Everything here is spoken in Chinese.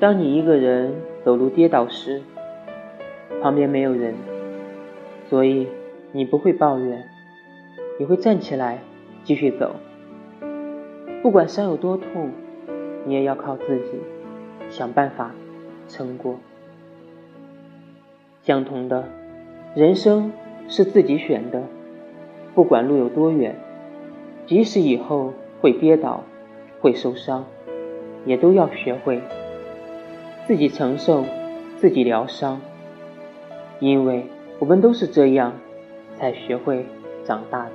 当你一个人走路跌倒时，旁边没有人，所以你不会抱怨，你会站起来继续走。不管伤有多痛，你也要靠自己想办法撑过。相同的，人生是自己选的，不管路有多远，即使以后会跌倒、会受伤，也都要学会。自己承受，自己疗伤，因为我们都是这样才学会长大的。